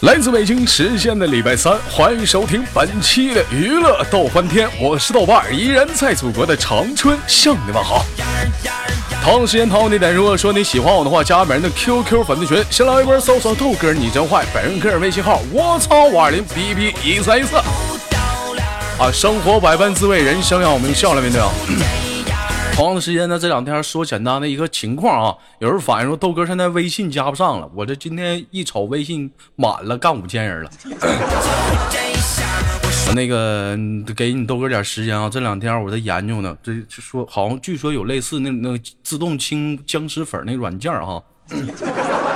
来自北京时间的礼拜三，欢迎收听本期的娱乐逗翻天，我是豆瓣，依然在祖国的长春向你问好。同时间同地点，如果说你喜欢我的话，加本人的 QQ 粉丝群，先来一波搜索豆哥你真坏，本人个人微信号我操五二零 B B 一三一四。啊，生活百般滋味，人生要我们笑来面对啊。同样的时间呢，这两天说简单的一个情况啊，有人反映说豆哥现在微信加不上了。我这今天一瞅微信满了，干五千人了。那个给你豆哥点时间啊，这两天我在研究呢，这说好像据说有类似那那自动清僵尸粉那软件哈。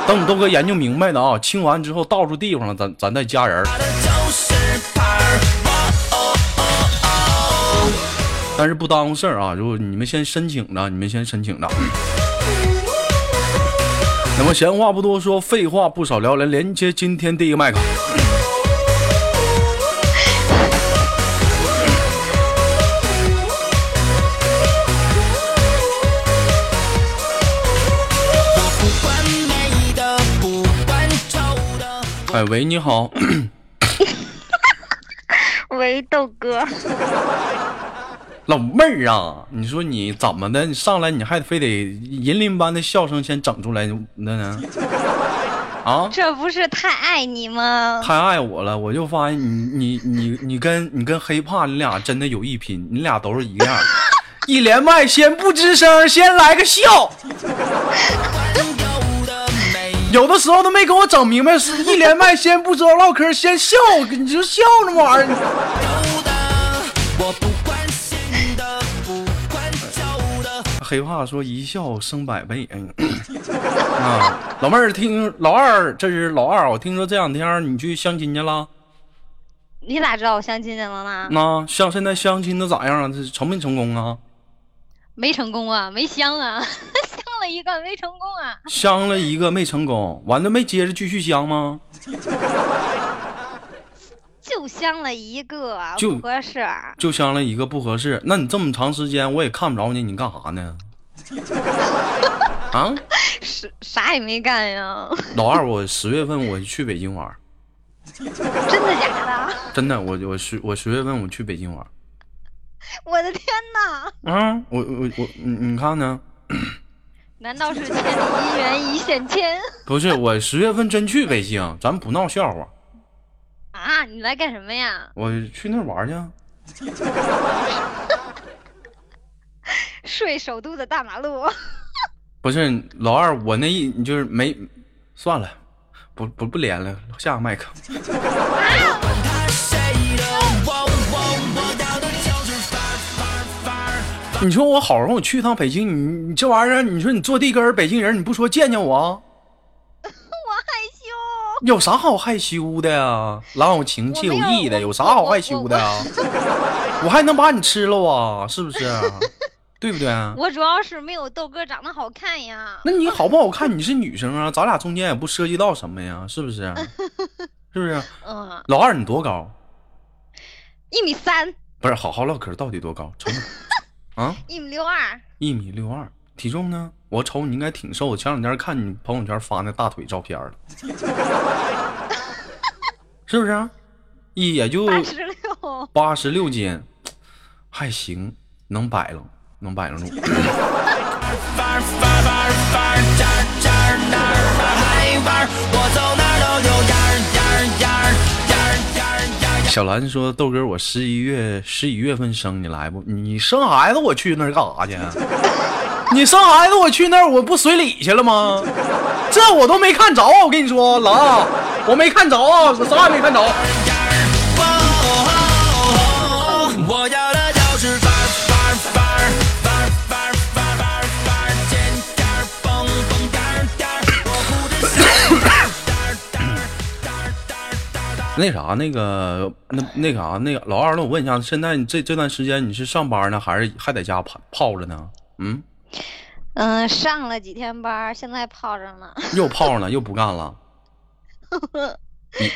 等你豆哥研究明白的啊，清完之后到处地方了，咱咱再加人。但是不耽误事儿啊！如果你们先申请着，你们先申请着。那么闲话不多说，废话不少聊，来连接今天第一个麦克。哎喂，你好。喂，豆哥。老妹儿啊，你说你怎么的？你上来你还非得银铃般的笑声先整出来那呢？啊，这不是太爱你吗？太爱我了，我就发现你你你你跟你跟黑怕你俩真的有一拼，你俩都是一个样。一连麦先不吱声，先来个笑。有的时候都没给我整明白，是一连麦先不知道唠嗑，先笑，你就笑那玩意儿。黑怕说一笑生百倍，啊，老妹儿听老二，这是老二，我听说这两天你去相亲去了，你咋知道我相亲去了呢？那相现在相亲的咋样啊？这成没成功啊？没成功啊，没相啊，相了一个没成功啊，相了一个没成功，完了没接着继续相吗？就相了一个，不合适。就相了一个不合适，那你这么长时间我也看不着你，你干啥呢？啊？啥啥也没干呀。老二，我十月份我去北京玩。真的假的？真的，我我十我十月份我去北京玩。我的天哪！啊，我我我你你看呢？难道是千里姻缘一线牵？不是，我十月份真去北京，咱不闹笑话。啊，你来干什么呀？我去那玩去。睡首都的大马路。不是老二，我那一就是没，算了，不不不连了，下个麦克。你说我好容易我去一趟北京，你你这玩意儿，你说你坐地根北京人，你不说见见我？有啥好害羞的呀？郎有情妾有意的，有啥好害羞的呀？我还能把你吃了啊？是不是？对不对？我主要是没有豆哥长得好看呀。那你好不好看？你是女生啊，咱俩中间也不涉及到什么呀，是不是？是不是？嗯。老二，你多高？一米三。不是，好好唠嗑，到底多高？啊？一米六二。一米六二，体重呢？我瞅你应该挺瘦，前两天看你朋友圈发那大腿照片了，是不是？一也就八十六，八十六斤，还行，能摆了，能摆了住。小兰说：“豆哥，我十一月十一月份生，你来不？你生孩子，我去那儿干啥去？”你生孩子，我去那儿，我不随礼去了吗？这我都没看着！我跟你说，狼，我没看着啊，我啥也没看着。那啥，那个，那那啥，那个老二，那我问一下，现在你这这段时间你是上班呢，还是还在家泡泡着呢？嗯。嗯，上了几天班，现在泡着呢。又泡呢，又不干了。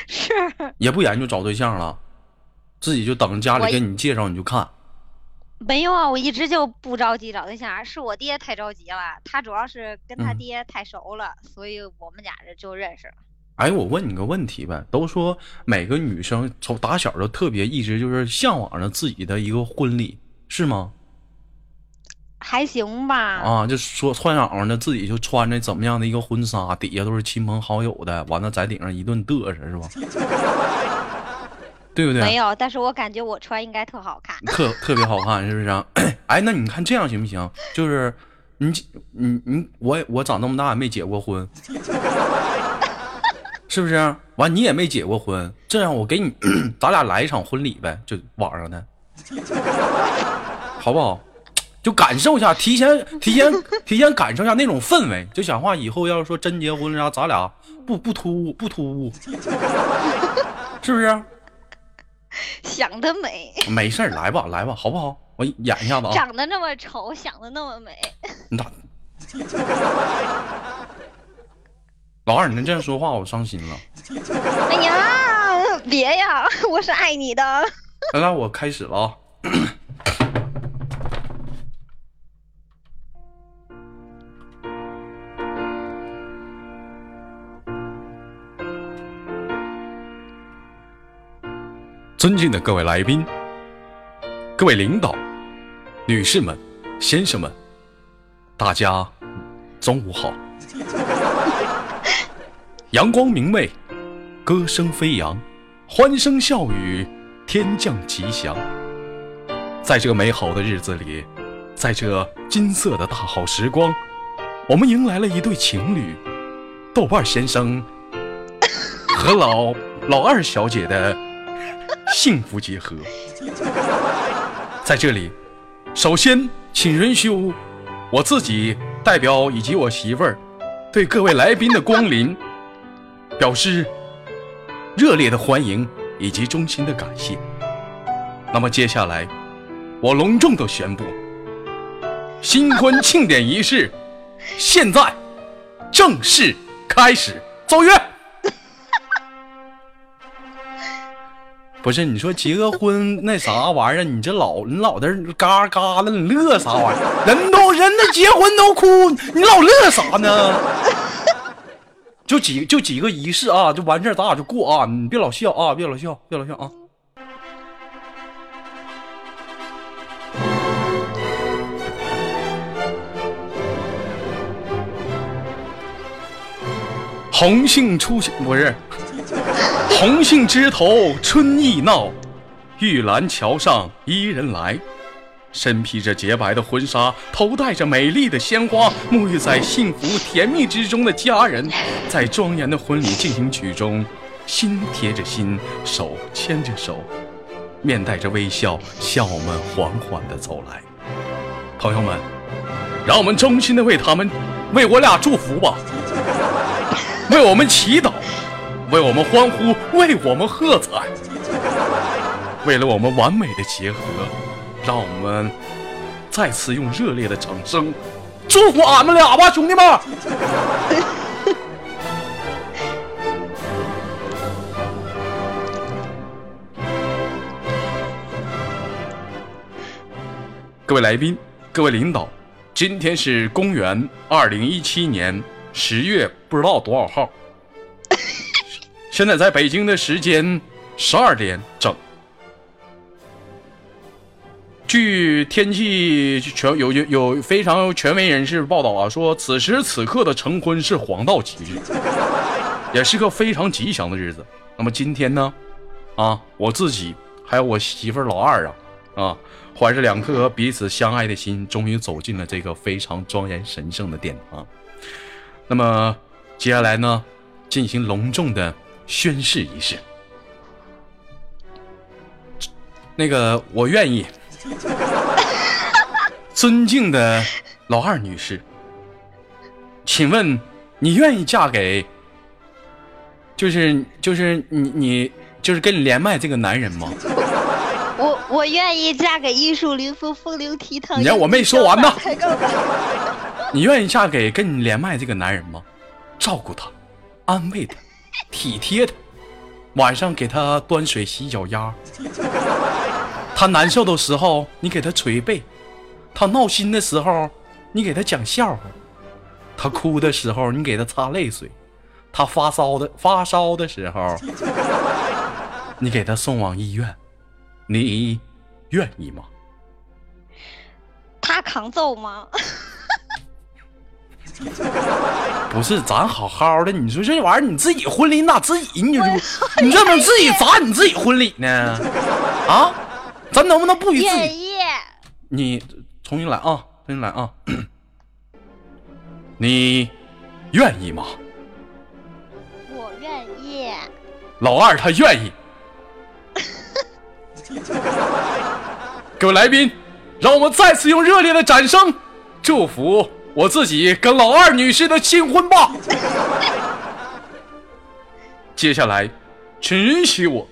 是。也不研究找对象了，自己就等着家里给你介绍，你就看。没有啊，我一直就不着急找对象，是我爹太着急了。他主要是跟他爹太熟了，所以我们俩人就认识了。哎，我问你个问题呗，都说每个女生从打小就特别一直就是向往着自己的一个婚礼，是吗？还行吧。啊，就说幻想呢自己就穿着怎么样的一个婚纱，底下都是亲朋好友的，完了在顶上一顿嘚瑟，是吧？对不对？没有，但是我感觉我穿应该特好看，特特别好看，是不是？哎，那你看这样行不行？就是你你你我我长那么大也没结过婚。是不是？完你也没结过婚，这样我给你，咱俩来一场婚礼呗，就网上的，好不好？就感受一下，提前 提前提前感受一下那种氛围。就想话以后要是说真结婚了，啥咱俩不不突兀不突兀，是不是？想得美。没事来吧来吧，好不好？我演一下子啊。长得那么丑，想的那么美。你咋？老二，你这样说话，我伤心了。哎呀，别呀，我是爱你的。来来，我开始了啊。尊敬的各位来宾、各位领导、女士们、先生们，大家中午好。阳光明媚，歌声飞扬，欢声笑语，天降吉祥。在这美好的日子里，在这金色的大好时光，我们迎来了一对情侣——豆瓣先生和老老二小姐的幸福结合。在这里，首先请允许我自己代表以及我媳妇儿对各位来宾的光临。表示热烈的欢迎以及衷心的感谢。那么接下来，我隆重的宣布，新婚庆典仪式现在正式开始，奏乐。不是你说结个婚那啥玩意儿，你这老你老在嘎嘎的，你乐啥玩意儿？人都人都结婚都哭，你老乐啥呢？就几就几个仪式啊，就完事儿，咱俩就过啊！你别老笑啊，别老笑，别老笑啊！红杏出墙不是，红杏枝头春意闹，玉兰桥上伊人来。身披着洁白的婚纱，头戴着美丽的鲜花，沐浴在幸福甜蜜之中的家人，在庄严的婚礼进行曲中，心贴着心，手牵着手，面带着微笑，向我们缓缓地走来。朋友们，让我们衷心的为他们，为我俩祝福吧，为我们祈祷，为我们欢呼，为我们喝彩，为了我们完美的结合。让我们再次用热烈的掌声祝福俺们俩吧，兄弟们！各位来宾，各位领导，今天是公元二零一七年十月不知道多少号，现在在北京的时间十二点整。据天气权有有有非常权威人士报道啊，说此时此刻的成婚是黄道吉日，也是个非常吉祥的日子。那么今天呢，啊，我自己还有我媳妇老二啊，啊，怀着两颗彼此相爱的心，终于走进了这个非常庄严神圣的殿堂。那么接下来呢，进行隆重的宣誓仪式。那个，我愿意。尊敬的老二女士，请问你愿意嫁给，就是就是你你就是跟你连麦这个男人吗？我我愿意嫁给玉树临风、风流倜傥。你让我没说完呢。你愿意嫁给跟你连麦这个男人吗？照顾他，安慰他，体贴他，晚上给他端水洗脚丫。他难受的时候，你给他捶背；他闹心的时候，你给他讲笑话；他哭的时候，你给他擦泪水；他发烧的发烧的时候，你给他送往医院。你愿意吗？他扛揍吗？不是，咱好好的，你说这玩意儿，你自己婚礼你咋自己？你就你这能自己砸你自己婚礼呢？啊，咱能不能不与自己？愿意。你重新来啊，重新来啊！你愿意吗？我愿意。老二他愿意。各位来宾，让我们再次用热烈的掌声祝福我自己跟老二女士的新婚吧。接下来，请允许我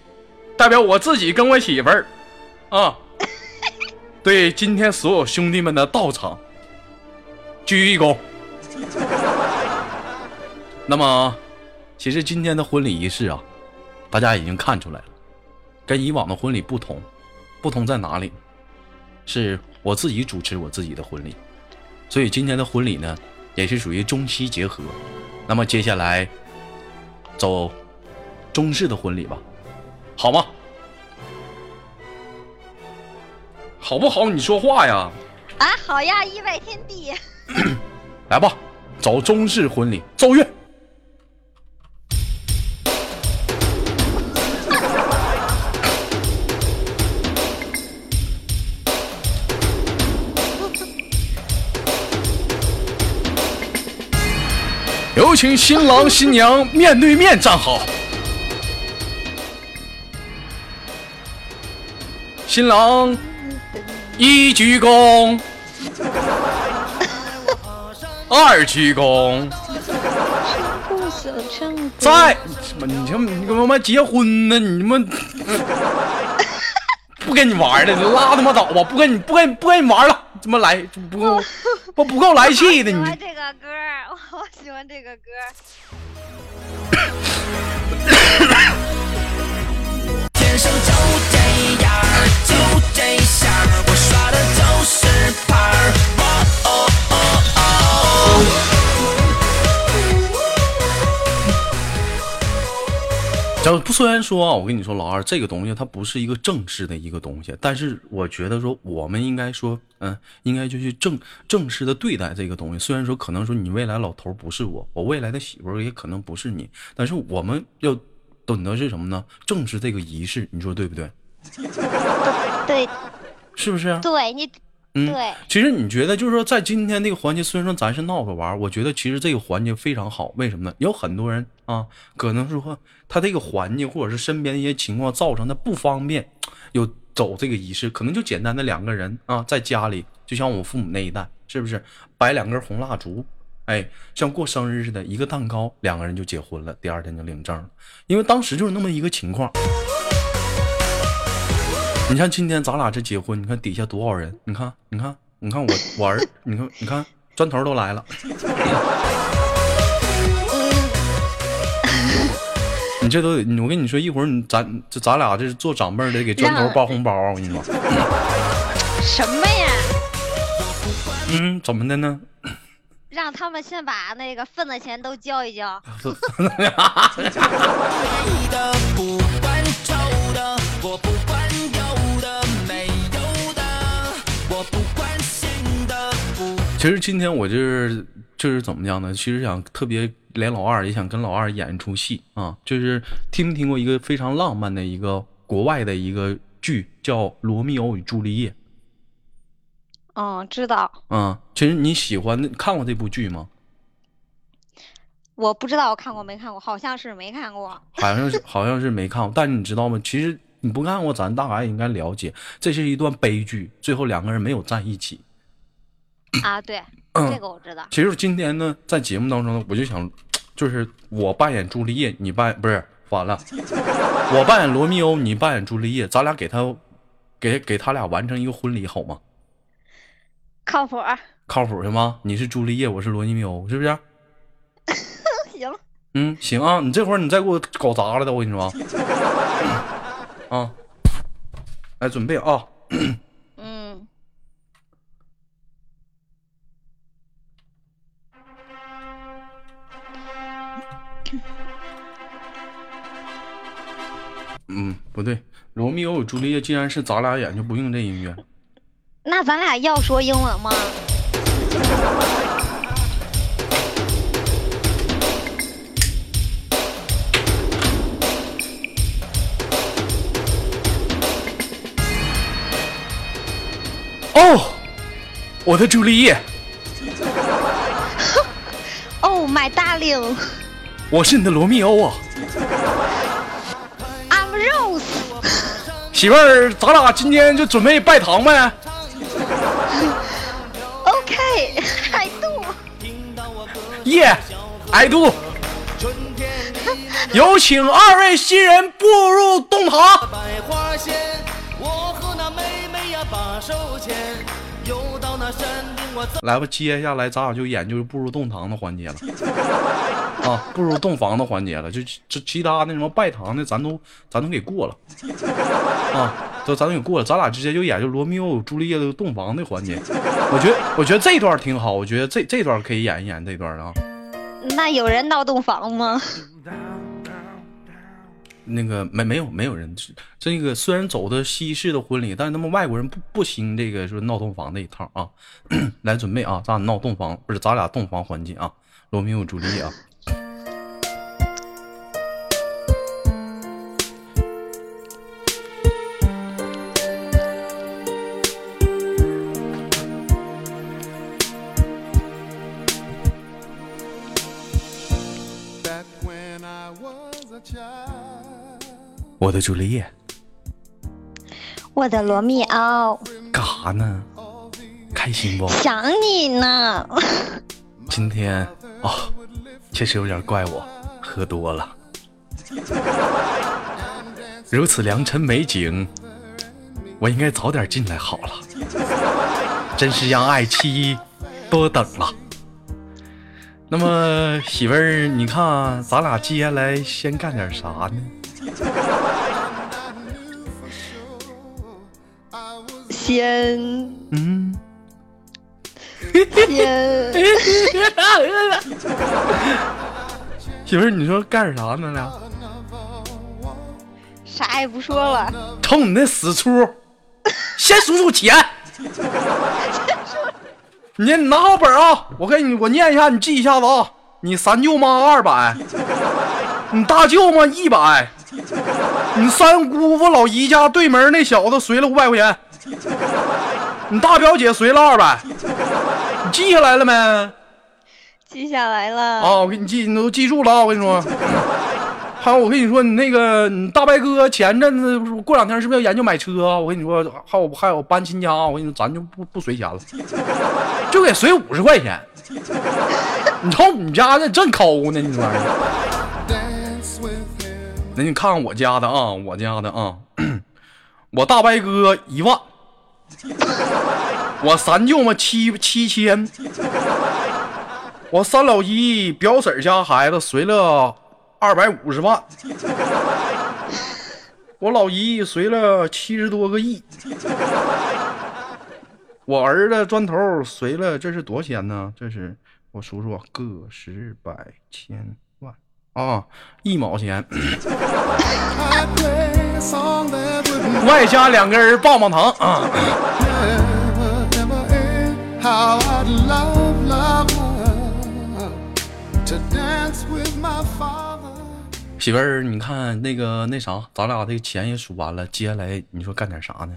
代表我自己跟我媳妇儿啊，对今天所有兄弟们的到场鞠一躬。那么，其实今天的婚礼仪式啊，大家已经看出来了，跟以往的婚礼不同，不同在哪里？是我自己主持我自己的婚礼，所以今天的婚礼呢，也是属于中西结合。那么接下来走中式的婚礼吧，好吗？好不好？你说话呀！啊，好呀，一拜天地。来吧，走中式婚礼，奏乐。有请新郎新娘面对面站好。新郎一鞠躬，二鞠躬，在你他妈你他妈结婚呢？你他妈 不跟你玩了，你拉他妈倒吧！不跟你不跟不跟你玩了，怎么来不够不不够来气的你我喜？欢这个歌 我好喜欢这个歌。天 生这不虽然说啊，我跟你说，老二这个东西它不是一个正式的一个东西，但是我觉得说我们应该说，嗯，应该就去正正式的对待这个东西。虽然说可能说你未来老头不是我，我未来的媳妇也可能不是你，但是我们要懂得是什么呢？正视这个仪式，你说对不对？对是不是啊？对，你嗯，对其实你觉得就是说，在今天这个环节，虽然说咱是闹着玩，我觉得其实这个环节非常好。为什么呢？有很多人啊，可能是说他这个环境或者是身边的一些情况造成他不方便，有走这个仪式，可能就简单的两个人啊，在家里，就像我父母那一代，是不是摆两根红蜡烛？哎，像过生日似的，一个蛋糕，两个人就结婚了，第二天就领证了。因为当时就是那么一个情况。你像今天咱俩这结婚，你看底下多少人？你看，你看，你看我我儿，你看，你看砖头都来了。你这都得，我跟你说，一会儿你咱这咱俩这是做长辈的，给砖头让包红包啊！我跟你说，什么呀？嗯，怎么的呢？让他们先把那个份子钱都交一交。我不关心的不。其实今天我就是就是怎么样呢？其实想特别连老二也想跟老二演一出戏啊，就是听没听过一个非常浪漫的一个国外的一个剧叫《罗密欧与朱丽叶》嗯，知道。嗯？其实你喜欢看过这部剧吗？我不知道我看过没看过，好像是没看过。好像是好像是没看过，但是你知道吗？其实你不看过，咱大概应该了解，这是一段悲剧，最后两个人没有在一起。啊，对，嗯这个我知道。其实今天呢，在节目当中呢，我就想，就是我扮演朱丽叶，你扮不是完了，我扮演罗密欧，你扮演朱丽叶，咱俩给他给给他俩完成一个婚礼好吗？靠谱。靠谱行吗？你是朱丽叶，我是罗密欧，是不是？行，嗯，行啊，你这会儿你再给我搞砸了的，我跟你说啊，啊，来准备啊，嗯，嗯，不对，罗密欧与朱丽叶既然是咱俩演，就不用这音乐。那咱俩要说英文吗？哦，我的朱丽叶，哦、my darling, 我是你的罗密欧啊，I'm Rose。媳妇儿，咱俩今天就准备拜堂呗。OK, I do。耶，爱杜，有请二位新人步入洞堂。百花鲜，我和那妹妹呀把手牵，又到那山顶我走。来吧，接下来咱俩就演就是步入洞堂的环节了。啊，步入洞房的环节了，就这其他那什么拜堂的，咱都咱都给过了。啊，都咱都给过了，咱俩直接就演就罗密欧与朱丽叶的洞房的环节。我觉得我觉得这段挺好，我觉得这这段可以演一演这段啊。那有人闹洞房吗？那个没没有没有人，这个虽然走的西式的婚礼，但是他们外国人不不兴这个说闹洞房这一套啊。来准备啊，咱俩闹洞房不是咱俩洞房环节啊，罗密欧朱丽叶啊。我的朱丽叶我的罗密欧，干啥呢？开心不？想你呢。今天哦，确实有点怪我，喝多了。如此良辰美景，我应该早点进来好了。真是让爱妻多等了。那么媳妇儿，你看咱俩接下来先干点啥呢？先嗯，先，媳妇儿，你说干点啥呢？俩。啥也不说了。瞅你那死出，先数数钱。你你拿好本啊，我给你我念一下，你记一下子啊。你三舅妈二百，你大舅妈一百，你三姑父老姨家对门那小子随了五百块钱，你大表姐随了二百，你记下来了没？记下来了。啊，我给你记，你都记住了啊！我跟你说，还有我跟你说，你那个你大白哥前阵子不是过两天是不是要研究买车啊？我跟你说，还有还有搬亲家，我跟你说，咱就不不随钱了，就给随五十块钱。你瞅你家这真抠呢，你这玩意儿。Dance with him. 那你看看我家的啊，我家的啊，我大白哥一万，我三舅妈七七千，我三老姨表婶家孩子随了二百五十万，我老姨随了七十多个亿，我儿子砖头随了，这是多少钱呢？这是我数数，个十百千。啊，一毛钱。外加两根棒棒糖啊。媳妇儿，你看那个那啥，咱俩这个钱也数完了，接下来你说干点啥呢？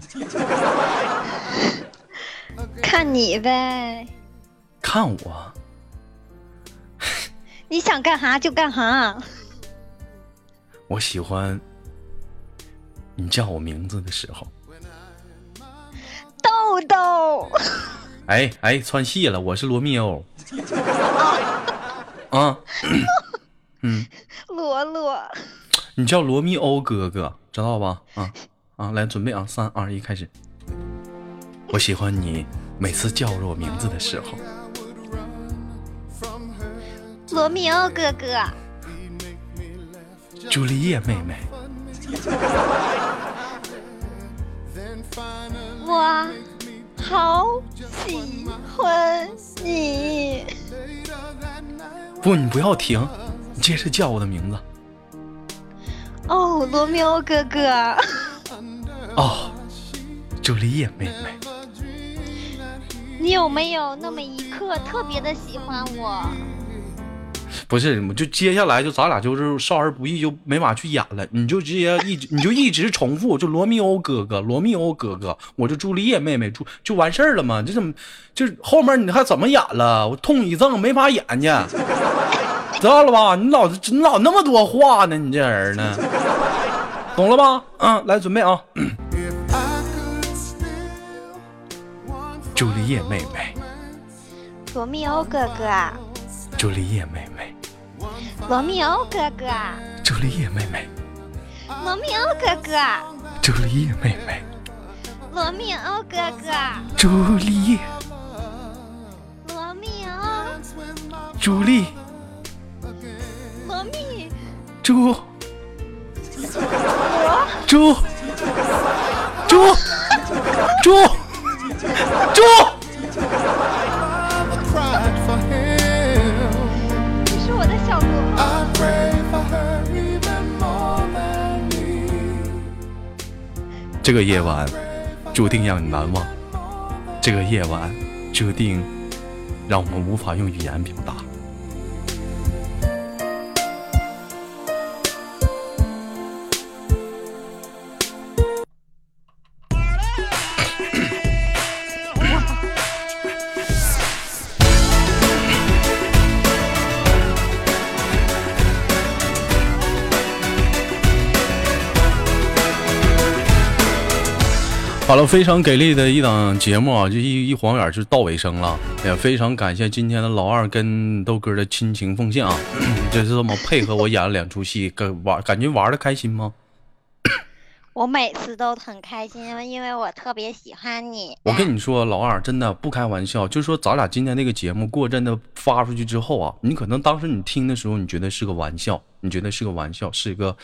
看你呗。看我。你想干啥就干啥。我喜欢你叫我名字的时候。豆豆，哎哎，串戏了，我是罗密欧。啊，嗯罗罗，你叫罗密欧哥哥，知道吧？啊啊，来准备啊，三二一，开始。我喜欢你每次叫着我名字的时候。罗密欧哥哥，朱丽叶妹妹，我好喜欢你。不，你不要停，你接着叫我的名字。哦，罗密欧哥哥，哦，朱丽叶妹妹，你有没有那么一刻特别的喜欢我？不是，我就接下来就咱俩就是少儿不宜，就没法去演了。你就直接一直，你就一直重复，就罗密欧哥哥，罗密欧哥哥，我就朱丽叶妹妹，就就完事儿了吗？这怎么就是后面你还怎么演了？我痛一怔，没法演去，知道了吧？你老你老那么多话呢，你这人呢？懂了吧？嗯，来准备啊 朱丽叶妹妹，罗密欧哥哥，朱丽叶妹妹，罗密欧哥哥，朱丽叶妹妹，罗密欧哥哥，朱丽叶妹妹，罗密欧哥哥，朱丽叶，罗密欧，朱丽，罗密，朱。罗，猪，猪，猪，猪，这个夜晚注定让你难忘，这个夜晚注定让我们无法用语言表达。好了，非常给力的一档节目啊，就一一晃眼就到尾声了。也非常感谢今天的老二跟豆哥的亲情奉献啊，就是这么配合我演了两出戏，跟玩感觉玩的开心吗？我每次都很开心，因为我特别喜欢你。我跟你说，老二真的不开玩笑，就说咱俩今天那个节目过阵的发出去之后啊，你可能当时你听的时候，你觉得是个玩笑，你觉得是个玩笑，是一个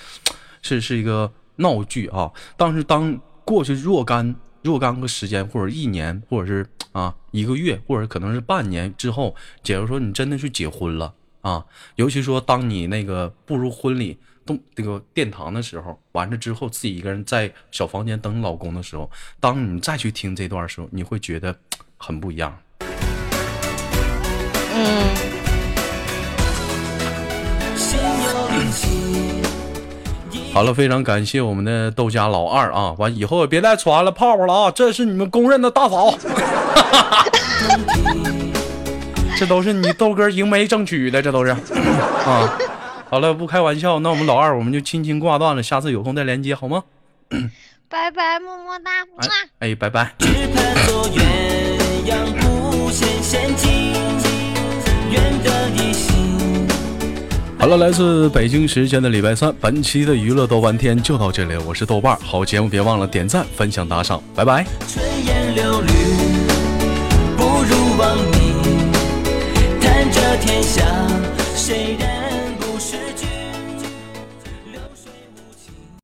是是一个闹剧啊。但是当过去若干若干个时间，或者一年，或者是啊一个月，或者可能是半年之后，假如说你真的去结婚了啊，尤其说当你那个步入婚礼动这个殿堂的时候，完了之后自己一个人在小房间等老公的时候，当你再去听这段的时候，你会觉得很不一样。嗯，心有灵犀。好了，非常感谢我们的豆家老二啊！完以后也别再传了泡泡了啊！这是你们公认的大嫂，这都是你豆哥赢媒争取的，这都是啊。好了，不开玩笑，那我们老二我们就轻轻挂断了，下次有空再连接好吗？拜拜，么么哒，么哎哎，拜拜。只盼做鸳鸯不羡仙境，好了，来自北京时间的礼拜三，本期的娱乐豆瓣天就到这里，我是豆瓣，好节目别忘了点赞、分享、打赏，拜拜。春烟柳绿，不如望你。看这天下，